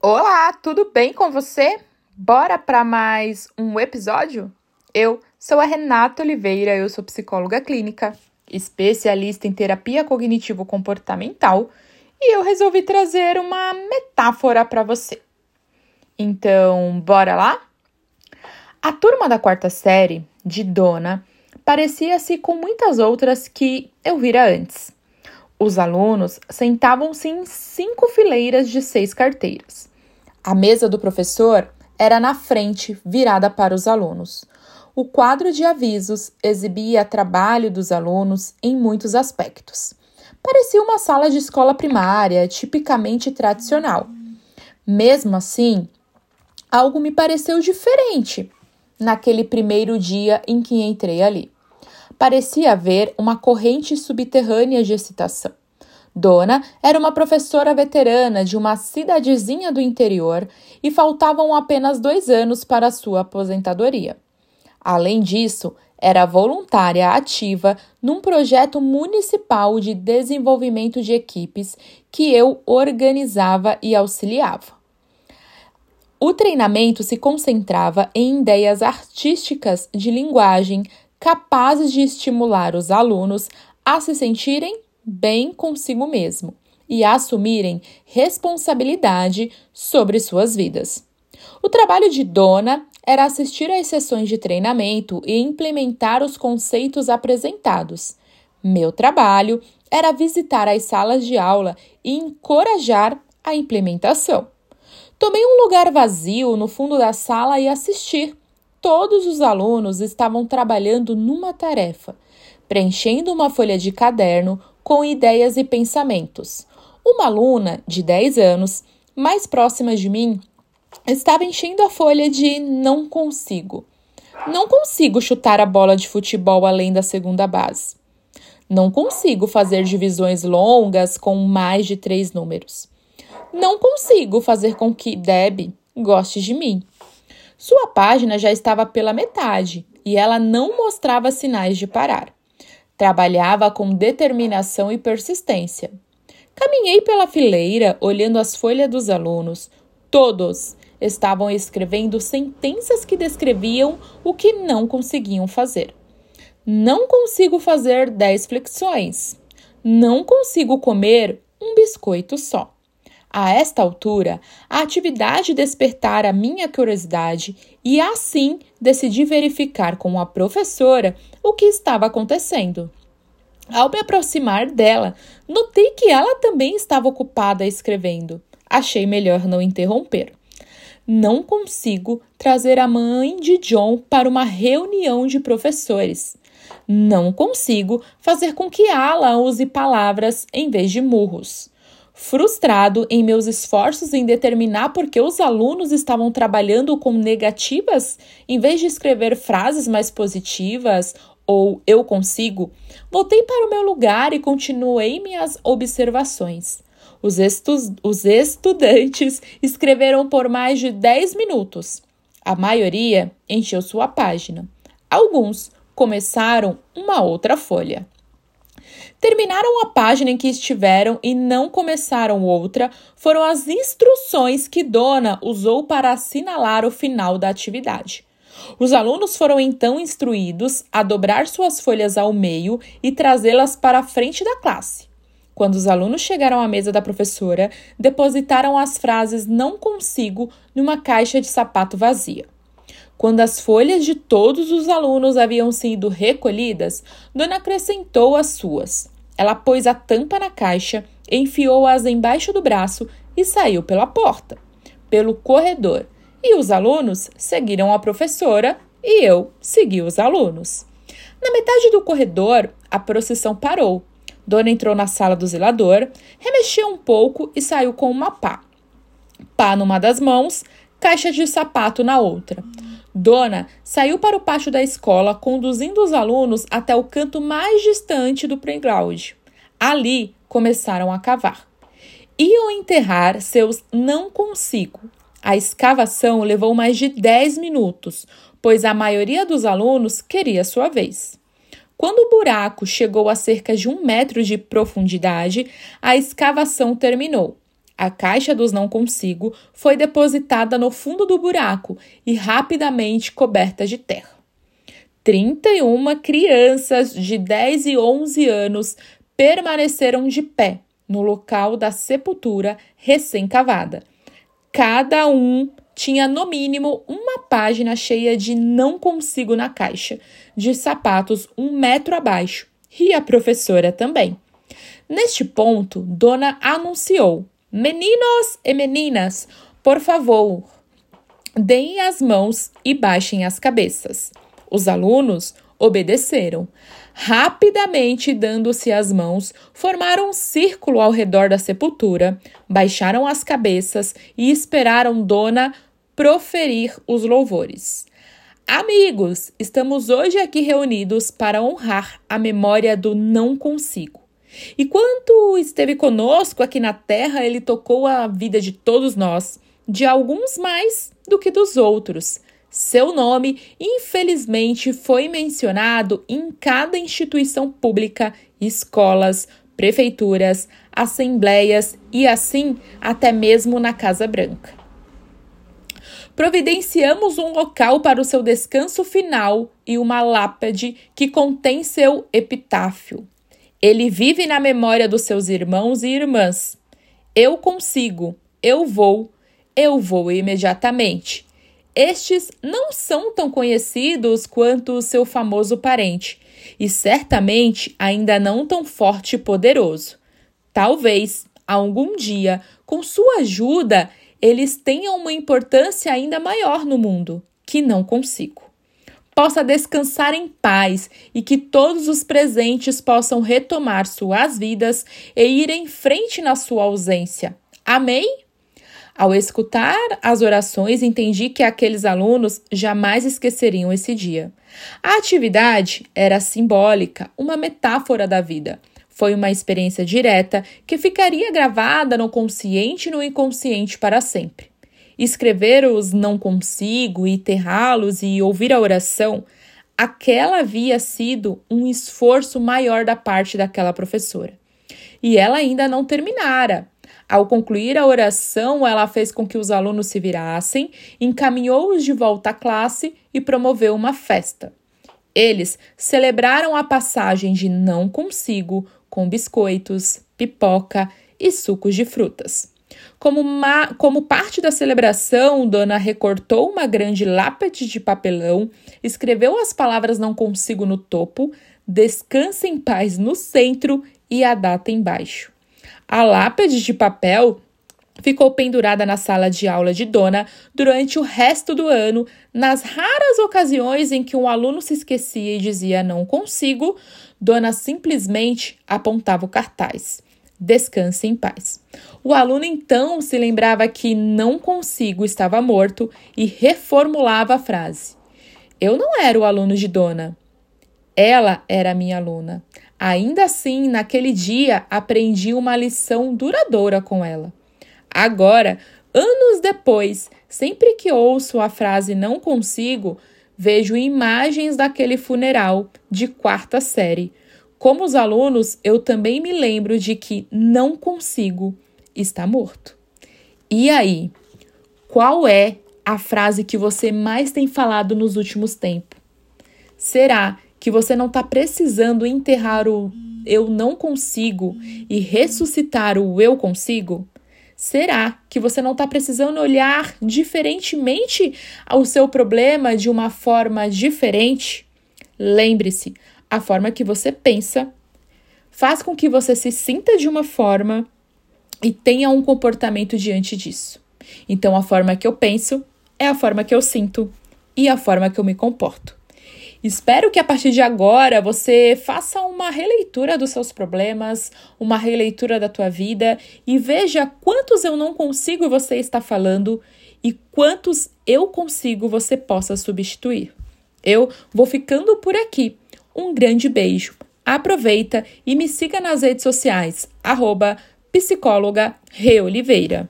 Olá, tudo bem com você? Bora para mais um episódio? Eu sou a Renata Oliveira, eu sou psicóloga clínica, especialista em terapia cognitivo-comportamental e eu resolvi trazer uma metáfora para você. Então, bora lá? A turma da quarta série, de Dona, parecia-se com muitas outras que eu vira antes. Os alunos sentavam-se em cinco fileiras de seis carteiras. A mesa do professor era na frente, virada para os alunos. O quadro de avisos exibia trabalho dos alunos em muitos aspectos. Parecia uma sala de escola primária, tipicamente tradicional. Mesmo assim, algo me pareceu diferente naquele primeiro dia em que entrei ali. Parecia haver uma corrente subterrânea de excitação. Dona era uma professora veterana de uma cidadezinha do interior e faltavam apenas dois anos para sua aposentadoria. Além disso, era voluntária ativa num projeto municipal de desenvolvimento de equipes que eu organizava e auxiliava. O treinamento se concentrava em ideias artísticas de linguagem capazes de estimular os alunos a se sentirem bem consigo mesmo e assumirem responsabilidade sobre suas vidas. O trabalho de Dona era assistir às sessões de treinamento e implementar os conceitos apresentados. Meu trabalho era visitar as salas de aula e encorajar a implementação. Tomei um lugar vazio no fundo da sala e assisti. Todos os alunos estavam trabalhando numa tarefa, preenchendo uma folha de caderno com ideias e pensamentos. Uma aluna de 10 anos, mais próxima de mim, estava enchendo a folha de não consigo. Não consigo chutar a bola de futebol além da segunda base. Não consigo fazer divisões longas com mais de três números. Não consigo fazer com que Deb goste de mim. Sua página já estava pela metade e ela não mostrava sinais de parar. Trabalhava com determinação e persistência. Caminhei pela fileira, olhando as folhas dos alunos. Todos estavam escrevendo sentenças que descreviam o que não conseguiam fazer. Não consigo fazer dez flexões. Não consigo comer um biscoito só. A esta altura, a atividade despertara minha curiosidade e assim decidi verificar com a professora o que estava acontecendo. Ao me aproximar dela, notei que ela também estava ocupada escrevendo. Achei melhor não interromper. Não consigo trazer a mãe de John para uma reunião de professores. Não consigo fazer com que ela use palavras em vez de murros. Frustrado em meus esforços em determinar por que os alunos estavam trabalhando com negativas em vez de escrever frases mais positivas ou eu consigo, voltei para o meu lugar e continuei minhas observações. Os, estu os estudantes escreveram por mais de 10 minutos. A maioria encheu sua página. Alguns começaram uma outra folha. Terminaram a página em que estiveram e não começaram outra foram as instruções que Dona usou para assinalar o final da atividade. Os alunos foram então instruídos a dobrar suas folhas ao meio e trazê-las para a frente da classe. Quando os alunos chegaram à mesa da professora, depositaram as frases não consigo numa caixa de sapato vazia. Quando as folhas de todos os alunos haviam sido recolhidas, Dona acrescentou as suas. Ela pôs a tampa na caixa, enfiou-as embaixo do braço e saiu pela porta, pelo corredor. E os alunos seguiram a professora e eu segui os alunos. Na metade do corredor, a procissão parou. Dona entrou na sala do zelador, remexeu um pouco e saiu com uma pá. Pá numa das mãos, caixa de sapato na outra. Dona saiu para o pátio da escola, conduzindo os alunos até o canto mais distante do playground. Ali começaram a cavar. Iam enterrar seus não consigo. A escavação levou mais de 10 minutos, pois a maioria dos alunos queria sua vez. Quando o buraco chegou a cerca de um metro de profundidade, a escavação terminou. A caixa dos não consigo foi depositada no fundo do buraco e rapidamente coberta de terra. 31 crianças de 10 e 11 anos permaneceram de pé no local da sepultura recém-cavada. Cada um tinha no mínimo uma página cheia de não consigo na caixa, de sapatos um metro abaixo, e a professora também. Neste ponto, Dona anunciou Meninos e meninas, por favor, deem as mãos e baixem as cabeças. Os alunos obedeceram. Rapidamente, dando-se as mãos, formaram um círculo ao redor da sepultura, baixaram as cabeças e esperaram Dona proferir os louvores. Amigos, estamos hoje aqui reunidos para honrar a memória do não consigo. E quanto esteve conosco aqui na terra, ele tocou a vida de todos nós, de alguns mais do que dos outros. Seu nome, infelizmente, foi mencionado em cada instituição pública, escolas, prefeituras, assembleias e assim até mesmo na Casa Branca. Providenciamos um local para o seu descanso final e uma lápide que contém seu epitáfio. Ele vive na memória dos seus irmãos e irmãs. Eu consigo, eu vou, eu vou imediatamente. Estes não são tão conhecidos quanto o seu famoso parente, e certamente ainda não tão forte e poderoso. Talvez, algum dia, com sua ajuda, eles tenham uma importância ainda maior no mundo, que não consigo possa descansar em paz e que todos os presentes possam retomar suas vidas e ir em frente na sua ausência. Amém? Ao escutar as orações, entendi que aqueles alunos jamais esqueceriam esse dia. A atividade era simbólica, uma metáfora da vida. Foi uma experiência direta que ficaria gravada no consciente e no inconsciente para sempre escrever os não consigo e enterrá-los e ouvir a oração, aquela havia sido um esforço maior da parte daquela professora. E ela ainda não terminara. Ao concluir a oração, ela fez com que os alunos se virassem, encaminhou-os de volta à classe e promoveu uma festa. Eles celebraram a passagem de não consigo com biscoitos, pipoca e sucos de frutas. Como, uma, como parte da celebração, Dona recortou uma grande lápide de papelão, escreveu as palavras não consigo no topo, descansa em paz no centro e a data embaixo. A lápide de papel ficou pendurada na sala de aula de Dona durante o resto do ano, nas raras ocasiões em que um aluno se esquecia e dizia não consigo, Dona simplesmente apontava o cartaz. Descanse em paz. O aluno então se lembrava que não consigo estava morto e reformulava a frase. Eu não era o aluno de Dona. Ela era minha aluna. Ainda assim, naquele dia, aprendi uma lição duradoura com ela. Agora, anos depois, sempre que ouço a frase não consigo, vejo imagens daquele funeral de quarta série como os alunos, eu também me lembro de que não consigo estar morto. E aí, qual é a frase que você mais tem falado nos últimos tempos? Será que você não está precisando enterrar o eu não consigo e ressuscitar o eu consigo? Será que você não está precisando olhar diferentemente ao seu problema de uma forma diferente? Lembre-se, a forma que você pensa faz com que você se sinta de uma forma e tenha um comportamento diante disso. Então, a forma que eu penso é a forma que eu sinto e a forma que eu me comporto. Espero que a partir de agora você faça uma releitura dos seus problemas, uma releitura da tua vida e veja quantos eu não consigo você está falando e quantos eu consigo você possa substituir. Eu vou ficando por aqui. Um grande beijo. Aproveita e me siga nas redes sociais, arroba psicóloga Reoliveira.